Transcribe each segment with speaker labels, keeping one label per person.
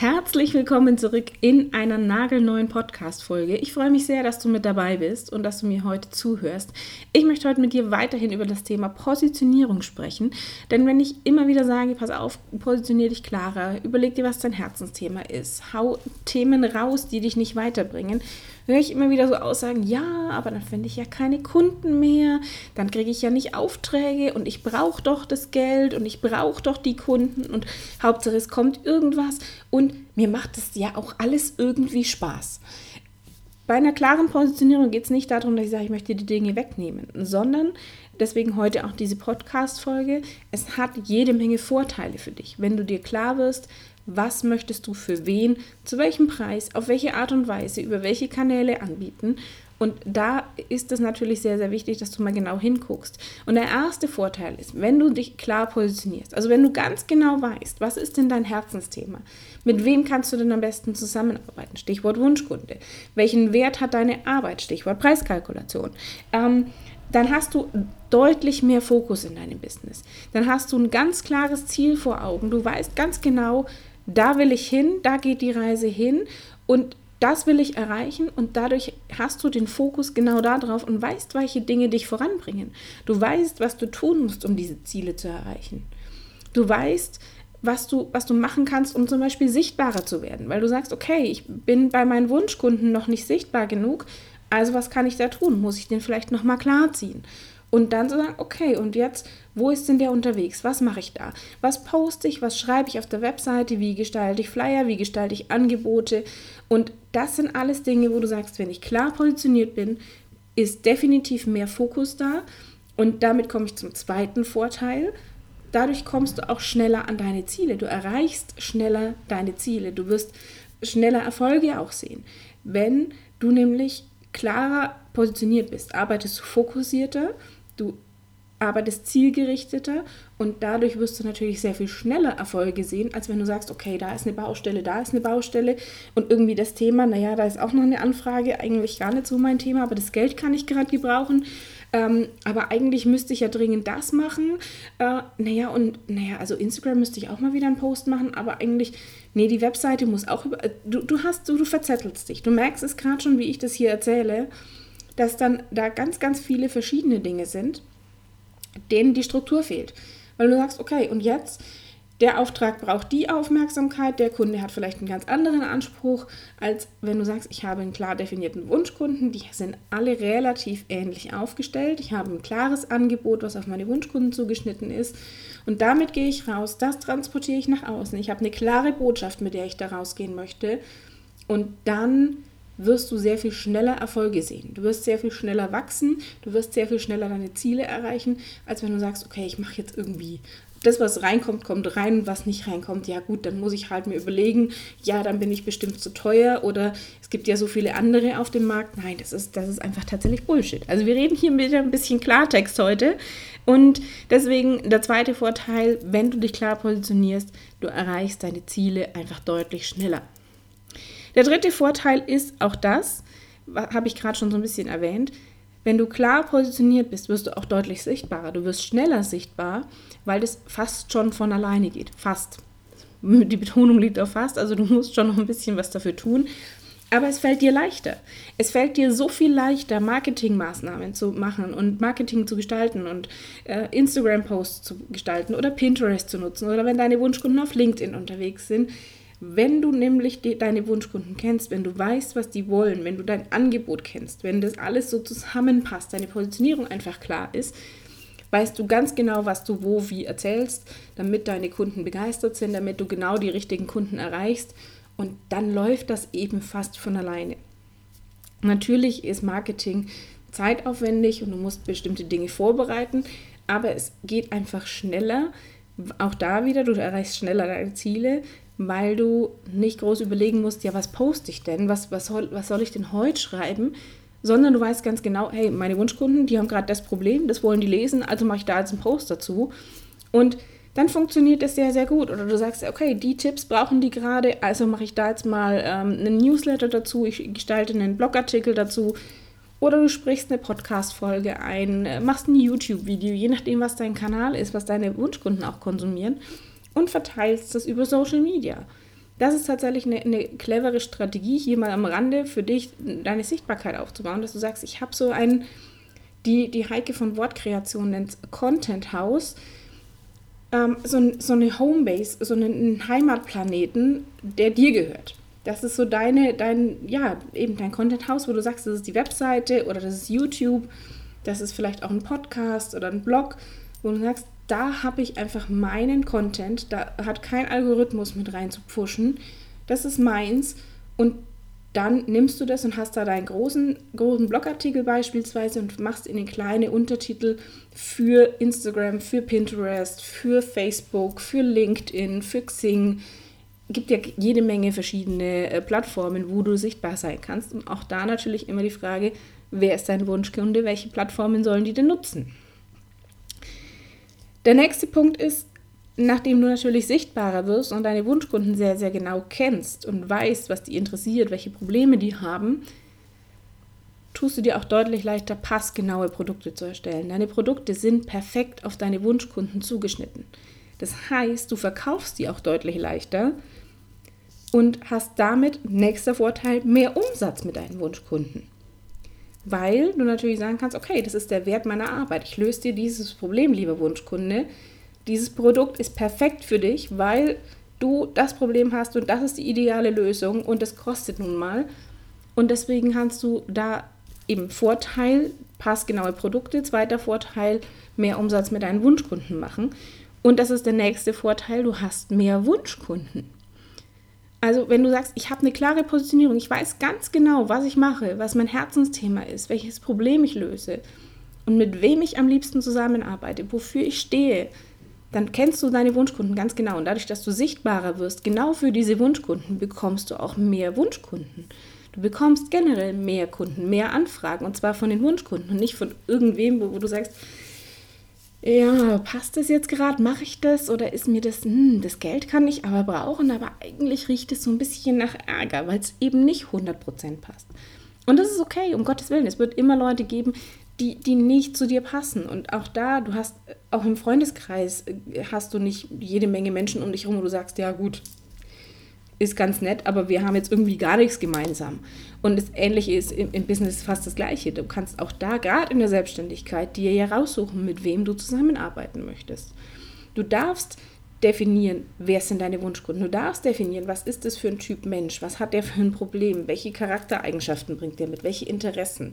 Speaker 1: Herzlich willkommen zurück in einer nagelneuen Podcast-Folge. Ich freue mich sehr, dass du mit dabei bist und dass du mir heute zuhörst. Ich möchte heute mit dir weiterhin über das Thema Positionierung sprechen. Denn wenn ich immer wieder sage, pass auf, positionier dich klarer, überleg dir, was dein Herzensthema ist, hau Themen raus, die dich nicht weiterbringen, höre ich immer wieder so Aussagen, ja, aber dann finde ich ja keine Kunden mehr, dann kriege ich ja nicht Aufträge und ich brauche doch das Geld und ich brauche doch die Kunden und Hauptsache es kommt irgendwas und mir macht es ja auch alles irgendwie Spaß. Bei einer klaren Positionierung geht es nicht darum, dass ich sage, ich möchte die Dinge wegnehmen, sondern deswegen heute auch diese Podcast-Folge. Es hat jede Menge Vorteile für dich, wenn du dir klar wirst, was möchtest du für wen, zu welchem Preis, auf welche Art und Weise, über welche Kanäle anbieten. Und da ist es natürlich sehr, sehr wichtig, dass du mal genau hinguckst. Und der erste Vorteil ist, wenn du dich klar positionierst, also wenn du ganz genau weißt, was ist denn dein Herzensthema, mit wem kannst du denn am besten zusammenarbeiten, Stichwort Wunschkunde, welchen Wert hat deine Arbeit, Stichwort Preiskalkulation, ähm, dann hast du deutlich mehr Fokus in deinem Business. Dann hast du ein ganz klares Ziel vor Augen. Du weißt ganz genau, da will ich hin, da geht die Reise hin und das will ich erreichen und dadurch hast du den Fokus genau darauf und weißt, welche Dinge dich voranbringen. Du weißt, was du tun musst, um diese Ziele zu erreichen. Du weißt, was du, was du machen kannst, um zum Beispiel sichtbarer zu werden, weil du sagst, okay, ich bin bei meinen Wunschkunden noch nicht sichtbar genug, also was kann ich da tun? Muss ich den vielleicht nochmal klarziehen? Und dann zu sagen, okay, und jetzt, wo ist denn der unterwegs? Was mache ich da? Was poste ich? Was schreibe ich auf der Webseite? Wie gestalte ich Flyer? Wie gestalte ich Angebote? Und das sind alles Dinge, wo du sagst, wenn ich klar positioniert bin, ist definitiv mehr Fokus da. Und damit komme ich zum zweiten Vorteil. Dadurch kommst du auch schneller an deine Ziele. Du erreichst schneller deine Ziele. Du wirst schneller Erfolge auch sehen. Wenn du nämlich klarer positioniert bist, arbeitest du fokussierter du arbeitest zielgerichteter und dadurch wirst du natürlich sehr viel schneller Erfolge sehen, als wenn du sagst, okay, da ist eine Baustelle, da ist eine Baustelle und irgendwie das Thema, naja, da ist auch noch eine Anfrage, eigentlich gar nicht so mein Thema, aber das Geld kann ich gerade gebrauchen. Ähm, aber eigentlich müsste ich ja dringend das machen. Äh, naja, und naja, also Instagram müsste ich auch mal wieder einen Post machen, aber eigentlich, nee, die Webseite muss auch über. Du, du hast, du, du verzettelst dich. Du merkst es gerade schon, wie ich das hier erzähle dass dann da ganz, ganz viele verschiedene Dinge sind, denen die Struktur fehlt. Weil du sagst, okay, und jetzt, der Auftrag braucht die Aufmerksamkeit, der Kunde hat vielleicht einen ganz anderen Anspruch, als wenn du sagst, ich habe einen klar definierten Wunschkunden, die sind alle relativ ähnlich aufgestellt. Ich habe ein klares Angebot, was auf meine Wunschkunden zugeschnitten ist. Und damit gehe ich raus, das transportiere ich nach außen. Ich habe eine klare Botschaft, mit der ich da rausgehen möchte. Und dann wirst du sehr viel schneller Erfolge sehen. Du wirst sehr viel schneller wachsen, du wirst sehr viel schneller deine Ziele erreichen, als wenn du sagst, okay, ich mache jetzt irgendwie das, was reinkommt, kommt rein, was nicht reinkommt, ja gut, dann muss ich halt mir überlegen, ja, dann bin ich bestimmt zu teuer oder es gibt ja so viele andere auf dem Markt. Nein, das ist, das ist einfach tatsächlich Bullshit. Also wir reden hier wieder ein bisschen Klartext heute und deswegen der zweite Vorteil, wenn du dich klar positionierst, du erreichst deine Ziele einfach deutlich schneller. Der dritte Vorteil ist auch das, habe ich gerade schon so ein bisschen erwähnt, wenn du klar positioniert bist, wirst du auch deutlich sichtbarer. Du wirst schneller sichtbar, weil das fast schon von alleine geht. Fast. Die Betonung liegt auf fast, also du musst schon noch ein bisschen was dafür tun. Aber es fällt dir leichter. Es fällt dir so viel leichter, Marketingmaßnahmen zu machen und Marketing zu gestalten und äh, Instagram-Posts zu gestalten oder Pinterest zu nutzen oder wenn deine Wunschkunden auf LinkedIn unterwegs sind wenn du nämlich die, deine Wunschkunden kennst, wenn du weißt, was die wollen, wenn du dein Angebot kennst, wenn das alles so zusammenpasst, deine Positionierung einfach klar ist, weißt du ganz genau, was du wo wie erzählst, damit deine Kunden begeistert sind, damit du genau die richtigen Kunden erreichst und dann läuft das eben fast von alleine. Natürlich ist Marketing zeitaufwendig und du musst bestimmte Dinge vorbereiten, aber es geht einfach schneller. Auch da wieder, du erreichst schneller deine Ziele, weil du nicht groß überlegen musst, ja, was poste ich denn, was, was, soll, was soll ich denn heute schreiben, sondern du weißt ganz genau, hey, meine Wunschkunden, die haben gerade das Problem, das wollen die lesen, also mache ich da jetzt einen Post dazu. Und dann funktioniert das sehr, sehr gut. Oder du sagst, okay, die Tipps brauchen die gerade, also mache ich da jetzt mal ähm, einen Newsletter dazu, ich gestalte einen Blogartikel dazu. Oder du sprichst eine Podcast-Folge ein, äh, machst ein YouTube-Video, je nachdem, was dein Kanal ist, was deine Wunschkunden auch konsumieren, und verteilst das über Social Media. Das ist tatsächlich eine, eine, clevere Strategie, hier mal am Rande für dich deine Sichtbarkeit aufzubauen, dass du sagst, ich habe so ein, die, die Heike von Wortkreation nennt Content House, ähm, so, so eine Homebase, so einen Heimatplaneten, der dir gehört. Das ist so deine, dein, ja, eben dein Content House, wo du sagst, das ist die Webseite oder das ist YouTube, das ist vielleicht auch ein Podcast oder ein Blog, wo du sagst, da habe ich einfach meinen Content, da hat kein Algorithmus mit rein zu pushen. Das ist meins und dann nimmst du das und hast da deinen großen, großen Blogartikel beispielsweise und machst in den kleine Untertitel für Instagram, für Pinterest, für Facebook, für LinkedIn, für Xing. Gibt ja jede Menge verschiedene äh, Plattformen, wo du sichtbar sein kannst. Und auch da natürlich immer die Frage, wer ist dein Wunschkunde, welche Plattformen sollen die denn nutzen? Der nächste Punkt ist, nachdem du natürlich sichtbarer wirst und deine Wunschkunden sehr, sehr genau kennst und weißt, was die interessiert, welche Probleme die haben, tust du dir auch deutlich leichter, passgenaue Produkte zu erstellen. Deine Produkte sind perfekt auf deine Wunschkunden zugeschnitten. Das heißt, du verkaufst die auch deutlich leichter und hast damit, nächster Vorteil, mehr Umsatz mit deinen Wunschkunden. Weil du natürlich sagen kannst, okay, das ist der Wert meiner Arbeit. Ich löse dir dieses Problem, lieber Wunschkunde. Dieses Produkt ist perfekt für dich, weil du das Problem hast und das ist die ideale Lösung und das kostet nun mal. Und deswegen kannst du da eben Vorteil, passgenaue Produkte, zweiter Vorteil, mehr Umsatz mit deinen Wunschkunden machen. Und das ist der nächste Vorteil, du hast mehr Wunschkunden. Also wenn du sagst, ich habe eine klare Positionierung, ich weiß ganz genau, was ich mache, was mein Herzensthema ist, welches Problem ich löse und mit wem ich am liebsten zusammenarbeite, wofür ich stehe, dann kennst du deine Wunschkunden ganz genau. Und dadurch, dass du sichtbarer wirst, genau für diese Wunschkunden, bekommst du auch mehr Wunschkunden. Du bekommst generell mehr Kunden, mehr Anfragen und zwar von den Wunschkunden und nicht von irgendwem, wo, wo du sagst, ja, passt das jetzt gerade? Mache ich das? Oder ist mir das, hm, das Geld kann ich aber brauchen, aber eigentlich riecht es so ein bisschen nach Ärger, weil es eben nicht 100% passt. Und das ist okay, um Gottes Willen. Es wird immer Leute geben, die, die nicht zu dir passen. Und auch da, du hast, auch im Freundeskreis äh, hast du nicht jede Menge Menschen um dich herum, wo du sagst, ja gut, ist ganz nett, aber wir haben jetzt irgendwie gar nichts gemeinsam. Und das Ähnliche ist im, im Business fast das Gleiche. Du kannst auch da, gerade in der Selbstständigkeit, dir ja raussuchen, mit wem du zusammenarbeiten möchtest. Du darfst definieren, wer sind deine Wunschkunden. Du darfst definieren, was ist das für ein Typ Mensch, was hat der für ein Problem, welche Charaktereigenschaften bringt der mit, welche Interessen,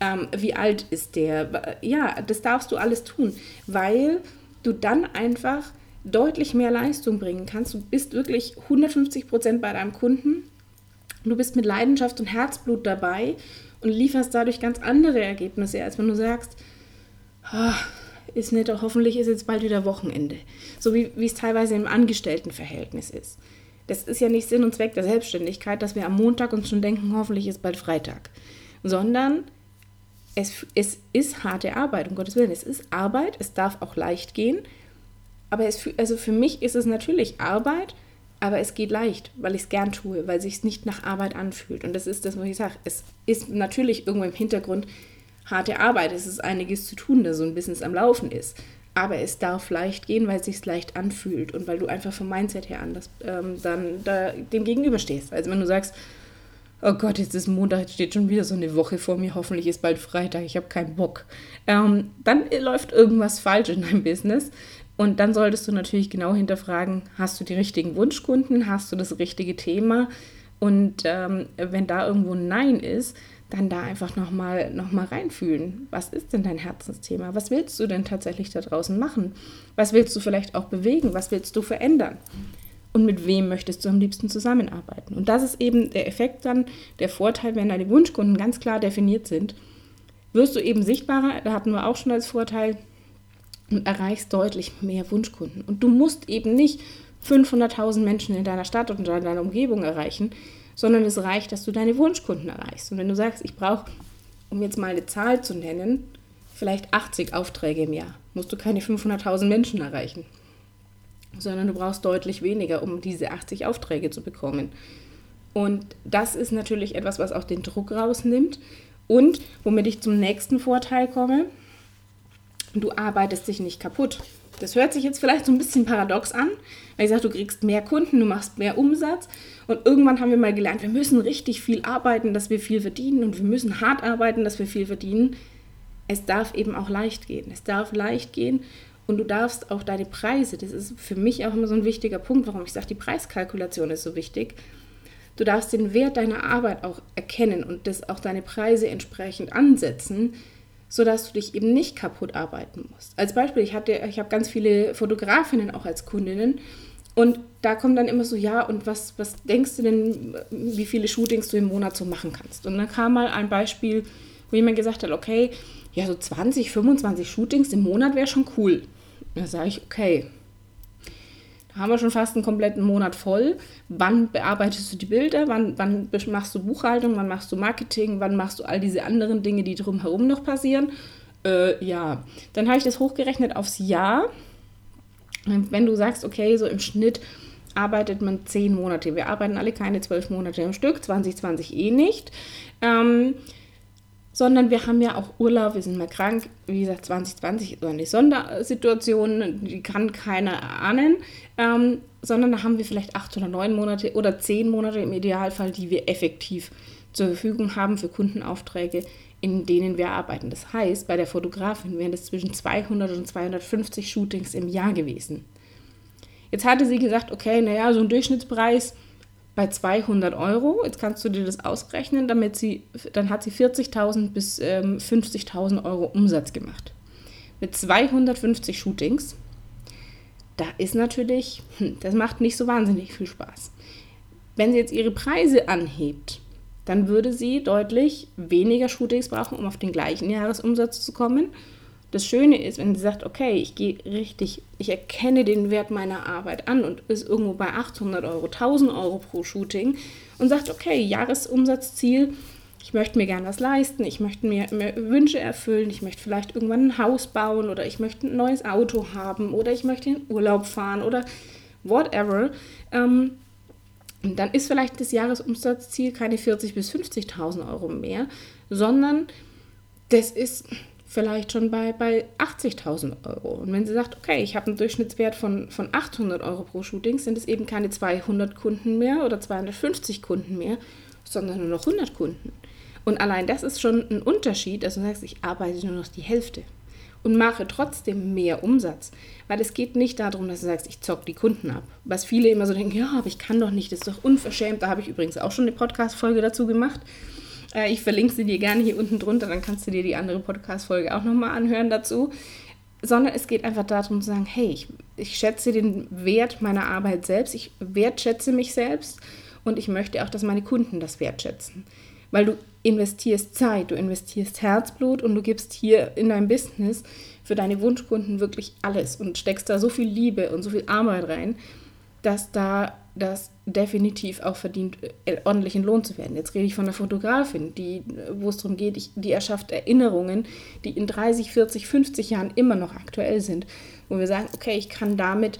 Speaker 1: ähm, wie alt ist der. Ja, das darfst du alles tun, weil du dann einfach deutlich mehr Leistung bringen kannst. Du bist wirklich 150 Prozent bei deinem Kunden. Du bist mit Leidenschaft und Herzblut dabei und lieferst dadurch ganz andere Ergebnisse, als wenn du sagst, oh, ist nicht, hoffentlich ist jetzt bald wieder Wochenende. So wie, wie es teilweise im Angestelltenverhältnis ist. Das ist ja nicht Sinn und Zweck der Selbstständigkeit, dass wir am Montag uns schon denken, hoffentlich ist bald Freitag. Sondern es, es ist harte Arbeit, um Gottes Willen. Es ist Arbeit, es darf auch leicht gehen. Aber es, also für mich ist es natürlich Arbeit, aber es geht leicht, weil ich es gern tue, weil sich es nicht nach Arbeit anfühlt. Und das ist das, was ich sage. Es ist natürlich irgendwo im Hintergrund harte Arbeit. Es ist einiges zu tun, da so ein Business am Laufen ist. Aber es darf leicht gehen, weil es sich leicht anfühlt und weil du einfach vom Mindset her anders ähm, dann da dem gegenüberstehst. Also wenn du sagst, oh Gott, jetzt ist Montag, jetzt steht schon wieder so eine Woche vor mir, hoffentlich ist bald Freitag, ich habe keinen Bock. Ähm, dann läuft irgendwas falsch in deinem Business, und dann solltest du natürlich genau hinterfragen, hast du die richtigen Wunschkunden, hast du das richtige Thema? Und ähm, wenn da irgendwo ein Nein ist, dann da einfach nochmal noch mal reinfühlen. Was ist denn dein Herzensthema? Was willst du denn tatsächlich da draußen machen? Was willst du vielleicht auch bewegen? Was willst du verändern? Und mit wem möchtest du am liebsten zusammenarbeiten? Und das ist eben der Effekt dann, der Vorteil, wenn deine Wunschkunden ganz klar definiert sind, wirst du eben sichtbarer. Da hatten wir auch schon als Vorteil, und erreichst deutlich mehr Wunschkunden. Und du musst eben nicht 500.000 Menschen in deiner Stadt und in deiner Umgebung erreichen, sondern es reicht, dass du deine Wunschkunden erreichst. Und wenn du sagst, ich brauche, um jetzt mal eine Zahl zu nennen, vielleicht 80 Aufträge im Jahr, musst du keine 500.000 Menschen erreichen. sondern du brauchst deutlich weniger, um diese 80 Aufträge zu bekommen. Und das ist natürlich etwas, was auch den Druck rausnimmt und womit ich zum nächsten Vorteil komme. Du arbeitest dich nicht kaputt. Das hört sich jetzt vielleicht so ein bisschen paradox an, weil ich sage, du kriegst mehr Kunden, du machst mehr Umsatz und irgendwann haben wir mal gelernt, wir müssen richtig viel arbeiten, dass wir viel verdienen und wir müssen hart arbeiten, dass wir viel verdienen. Es darf eben auch leicht gehen. Es darf leicht gehen und du darfst auch deine Preise, das ist für mich auch immer so ein wichtiger Punkt, warum ich sage, die Preiskalkulation ist so wichtig. Du darfst den Wert deiner Arbeit auch erkennen und das auch deine Preise entsprechend ansetzen, sodass du dich eben nicht kaputt arbeiten musst. Als Beispiel, ich, ich habe ganz viele Fotografinnen auch als Kundinnen und da kommt dann immer so, ja, und was, was denkst du denn, wie viele Shootings du im Monat so machen kannst? Und dann kam mal ein Beispiel, wo jemand gesagt hat, okay, ja, so 20, 25 Shootings im Monat wäre schon cool. Da sage ich, okay, haben wir schon fast einen kompletten Monat voll. Wann bearbeitest du die Bilder? Wann, wann machst du Buchhaltung? Wann machst du Marketing? Wann machst du all diese anderen Dinge, die drumherum noch passieren? Äh, ja, dann habe ich das hochgerechnet aufs Jahr. Wenn du sagst, okay, so im Schnitt arbeitet man zehn Monate. Wir arbeiten alle keine zwölf Monate im Stück, 2020 eh nicht. Ähm, sondern wir haben ja auch Urlaub, wir sind mal krank. Wie gesagt, 2020 ist eine Sondersituation, die kann keiner ahnen, ähm, sondern da haben wir vielleicht acht oder neun Monate oder zehn Monate im Idealfall, die wir effektiv zur Verfügung haben für Kundenaufträge, in denen wir arbeiten. Das heißt, bei der Fotografin wären es zwischen 200 und 250 Shootings im Jahr gewesen. Jetzt hatte sie gesagt, okay, naja, so ein Durchschnittspreis bei 200 Euro. Jetzt kannst du dir das ausrechnen, damit sie, dann hat sie 40.000 bis ähm, 50.000 Euro Umsatz gemacht. Mit 250 Shootings. Da ist natürlich, hm, das macht nicht so wahnsinnig viel Spaß. Wenn sie jetzt ihre Preise anhebt, dann würde sie deutlich weniger Shootings brauchen, um auf den gleichen Jahresumsatz zu kommen das Schöne ist, wenn sie sagt, okay, ich gehe richtig, ich erkenne den Wert meiner Arbeit an und ist irgendwo bei 800 Euro, 1000 Euro pro Shooting und sagt, okay, Jahresumsatzziel, ich möchte mir gern was leisten, ich möchte mir, mir, Wünsche erfüllen, ich möchte vielleicht irgendwann ein Haus bauen oder ich möchte ein neues Auto haben oder ich möchte in Urlaub fahren oder whatever. Ähm, dann ist vielleicht das Jahresumsatzziel keine 40.000 bis 50.000 Euro mehr, sondern das ist vielleicht schon bei, bei 80.000 Euro. Und wenn sie sagt, okay, ich habe einen Durchschnittswert von, von 800 Euro pro Shooting, sind es eben keine 200 Kunden mehr oder 250 Kunden mehr, sondern nur noch 100 Kunden. Und allein das ist schon ein Unterschied, dass du sagst, ich arbeite nur noch die Hälfte und mache trotzdem mehr Umsatz. Weil es geht nicht darum, dass du sagst, ich zock die Kunden ab. Was viele immer so denken, ja, aber ich kann doch nicht, das ist doch unverschämt. Da habe ich übrigens auch schon eine Podcast-Folge dazu gemacht. Äh, ich verlinke sie dir gerne hier unten drunter, dann kannst du dir die andere Podcast-Folge auch nochmal anhören dazu. Sondern es geht einfach darum zu sagen, hey, ich, ich schätze den Wert meiner Arbeit selbst, ich wertschätze mich selbst und ich möchte auch, dass meine Kunden das wertschätzen. Weil du investierst Zeit, du investierst Herzblut und du gibst hier in dein Business für deine Wunschkunden wirklich alles und steckst da so viel Liebe und so viel Arbeit rein, dass da das definitiv auch verdient, äh, ordentlichen Lohn zu werden. Jetzt rede ich von einer Fotografin, die, wo es darum geht, die erschafft Erinnerungen, die in 30, 40, 50 Jahren immer noch aktuell sind, wo wir sagen, okay, ich kann damit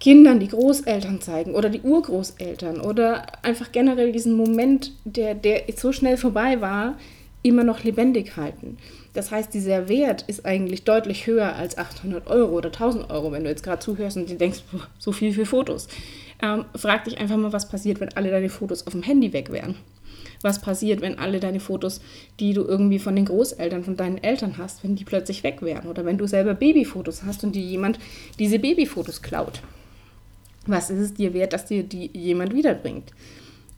Speaker 1: Kindern die Großeltern zeigen oder die Urgroßeltern oder einfach generell diesen Moment, der, der so schnell vorbei war, immer noch lebendig halten. Das heißt, dieser Wert ist eigentlich deutlich höher als 800 Euro oder 1000 Euro, wenn du jetzt gerade zuhörst und dir denkst, so viel für Fotos. Ähm, frag dich einfach mal, was passiert, wenn alle deine Fotos auf dem Handy weg wären. Was passiert, wenn alle deine Fotos, die du irgendwie von den Großeltern, von deinen Eltern hast, wenn die plötzlich weg wären? Oder wenn du selber Babyfotos hast und dir jemand diese Babyfotos klaut? Was ist es dir wert, dass dir die jemand wiederbringt?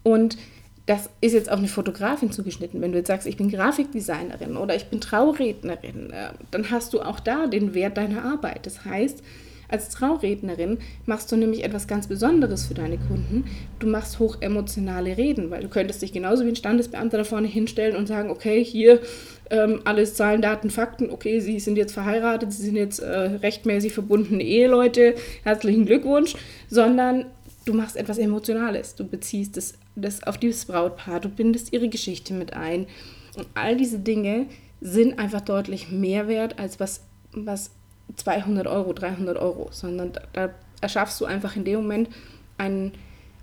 Speaker 1: Und das ist jetzt auf eine Fotografin zugeschnitten. Wenn du jetzt sagst, ich bin Grafikdesignerin oder ich bin Traurednerin, äh, dann hast du auch da den Wert deiner Arbeit. Das heißt, als Traurednerin machst du nämlich etwas ganz Besonderes für deine Kunden. Du machst hochemotionale Reden, weil du könntest dich genauso wie ein Standesbeamter da vorne hinstellen und sagen, okay, hier ähm, alles Zahlen, Daten, Fakten, okay, Sie sind jetzt verheiratet, Sie sind jetzt äh, rechtmäßig verbundene Eheleute, herzlichen Glückwunsch, sondern du machst etwas Emotionales. Du beziehst das, das auf dieses Brautpaar, du bindest ihre Geschichte mit ein. Und all diese Dinge sind einfach deutlich mehr wert als was, was 200 Euro, 300 Euro, sondern da, da erschaffst du einfach in dem Moment ein,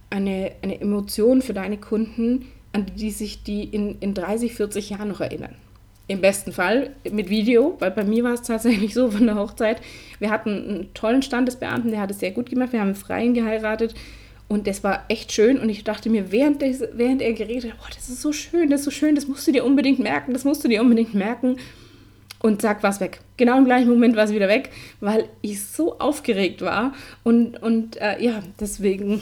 Speaker 1: eine, eine Emotion für deine Kunden, an die sich die in, in 30, 40 Jahren noch erinnern. Im besten Fall mit Video, weil bei mir war es tatsächlich so von der Hochzeit. Wir hatten einen tollen Standesbeamten, der hat es sehr gut gemacht. Wir haben im Freien geheiratet und das war echt schön. Und ich dachte mir, während, des, während er geredet hat, das ist so schön, das ist so schön, das musst du dir unbedingt merken, das musst du dir unbedingt merken. Und zack, war es weg. Genau im gleichen Moment war es wieder weg, weil ich so aufgeregt war. Und, und äh, ja, deswegen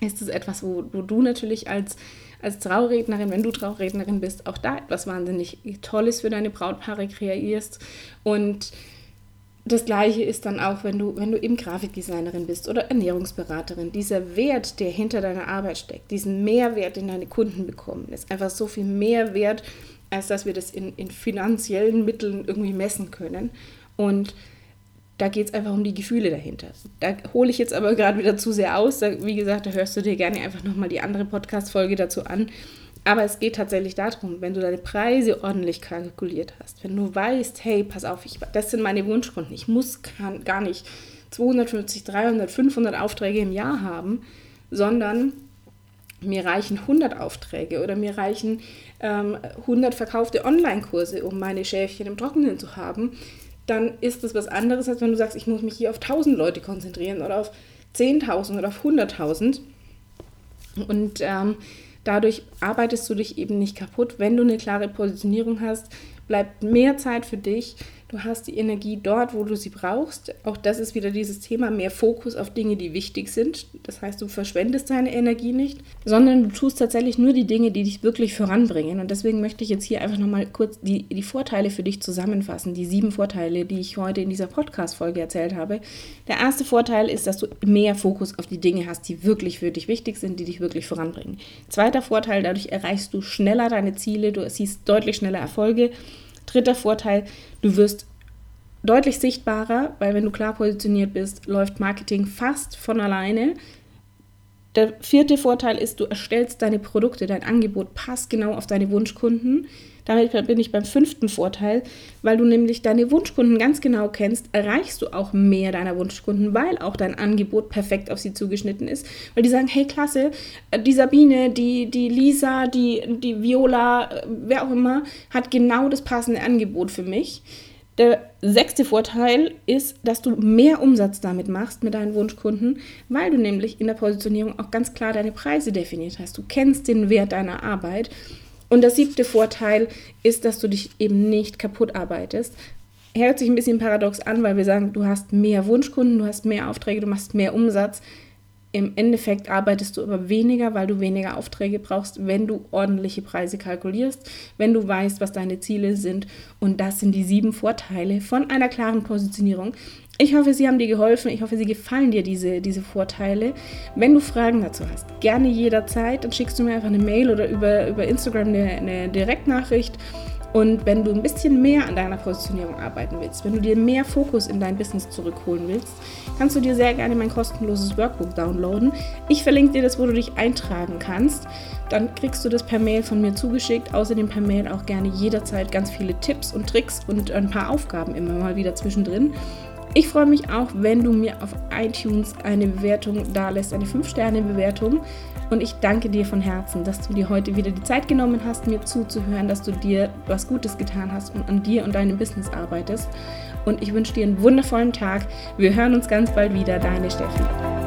Speaker 1: ist es etwas, wo, wo du natürlich als als Traurednerin, wenn du Traurednerin bist, auch da etwas wahnsinnig Tolles für deine Brautpaare kreierst. Und das Gleiche ist dann auch, wenn du, wenn du eben Grafikdesignerin bist oder Ernährungsberaterin. Dieser Wert, der hinter deiner Arbeit steckt, diesen Mehrwert, den deine Kunden bekommen, ist einfach so viel mehr wert, als dass wir das in, in finanziellen Mitteln irgendwie messen können. Und da geht es einfach um die Gefühle dahinter. Da hole ich jetzt aber gerade wieder zu sehr aus. Da, wie gesagt, da hörst du dir gerne einfach nochmal die andere Podcast-Folge dazu an. Aber es geht tatsächlich darum, wenn du deine Preise ordentlich kalkuliert hast, wenn du weißt, hey, pass auf, ich, das sind meine Wunschkunden, ich muss kann, gar nicht 250, 300, 500 Aufträge im Jahr haben, sondern mir reichen 100 Aufträge oder mir reichen ähm, 100 verkaufte Online-Kurse, um meine Schäfchen im Trockenen zu haben, dann ist das was anderes, als wenn du sagst, ich muss mich hier auf 1000 Leute konzentrieren oder auf 10.000 oder auf 100.000. Und ähm, dadurch arbeitest du dich eben nicht kaputt. Wenn du eine klare Positionierung hast, bleibt mehr Zeit für dich Du hast die Energie dort, wo du sie brauchst. Auch das ist wieder dieses Thema, mehr Fokus auf Dinge, die wichtig sind. Das heißt, du verschwendest deine Energie nicht, sondern du tust tatsächlich nur die Dinge, die dich wirklich voranbringen. Und deswegen möchte ich jetzt hier einfach nochmal kurz die, die Vorteile für dich zusammenfassen. Die sieben Vorteile, die ich heute in dieser Podcast-Folge erzählt habe. Der erste Vorteil ist, dass du mehr Fokus auf die Dinge hast, die wirklich für dich wichtig sind, die dich wirklich voranbringen. Zweiter Vorteil, dadurch erreichst du schneller deine Ziele, du siehst deutlich schneller Erfolge. Dritter Vorteil, du wirst deutlich sichtbarer, weil wenn du klar positioniert bist, läuft Marketing fast von alleine. Der vierte Vorteil ist, du erstellst deine Produkte, dein Angebot passt genau auf deine Wunschkunden. Damit bin ich beim fünften Vorteil, weil du nämlich deine Wunschkunden ganz genau kennst, erreichst du auch mehr deiner Wunschkunden, weil auch dein Angebot perfekt auf sie zugeschnitten ist. Weil die sagen, hey klasse, die Sabine, die, die Lisa, die, die Viola, wer auch immer, hat genau das passende Angebot für mich. Der sechste Vorteil ist, dass du mehr Umsatz damit machst mit deinen Wunschkunden, weil du nämlich in der Positionierung auch ganz klar deine Preise definiert hast. Du kennst den Wert deiner Arbeit und der siebte Vorteil ist, dass du dich eben nicht kaputt arbeitest. Hört sich ein bisschen paradox an, weil wir sagen, du hast mehr Wunschkunden, du hast mehr Aufträge, du machst mehr Umsatz. Im Endeffekt arbeitest du aber weniger, weil du weniger Aufträge brauchst, wenn du ordentliche Preise kalkulierst, wenn du weißt, was deine Ziele sind. Und das sind die sieben Vorteile von einer klaren Positionierung. Ich hoffe, sie haben dir geholfen. Ich hoffe, sie gefallen dir, diese, diese Vorteile. Wenn du Fragen dazu hast, gerne jederzeit, dann schickst du mir einfach eine Mail oder über, über Instagram eine, eine Direktnachricht. Und wenn du ein bisschen mehr an deiner Positionierung arbeiten willst, wenn du dir mehr Fokus in dein Business zurückholen willst, kannst du dir sehr gerne mein kostenloses Workbook downloaden. Ich verlinke dir das, wo du dich eintragen kannst. Dann kriegst du das per Mail von mir zugeschickt. Außerdem per Mail auch gerne jederzeit ganz viele Tipps und Tricks und ein paar Aufgaben immer mal wieder zwischendrin. Ich freue mich auch, wenn du mir auf iTunes eine Bewertung da lässt, eine 5-Sterne-Bewertung. Und ich danke dir von Herzen, dass du dir heute wieder die Zeit genommen hast, mir zuzuhören, dass du dir was Gutes getan hast und an dir und deinem Business arbeitest. Und ich wünsche dir einen wundervollen Tag. Wir hören uns ganz bald wieder. Deine Steffi.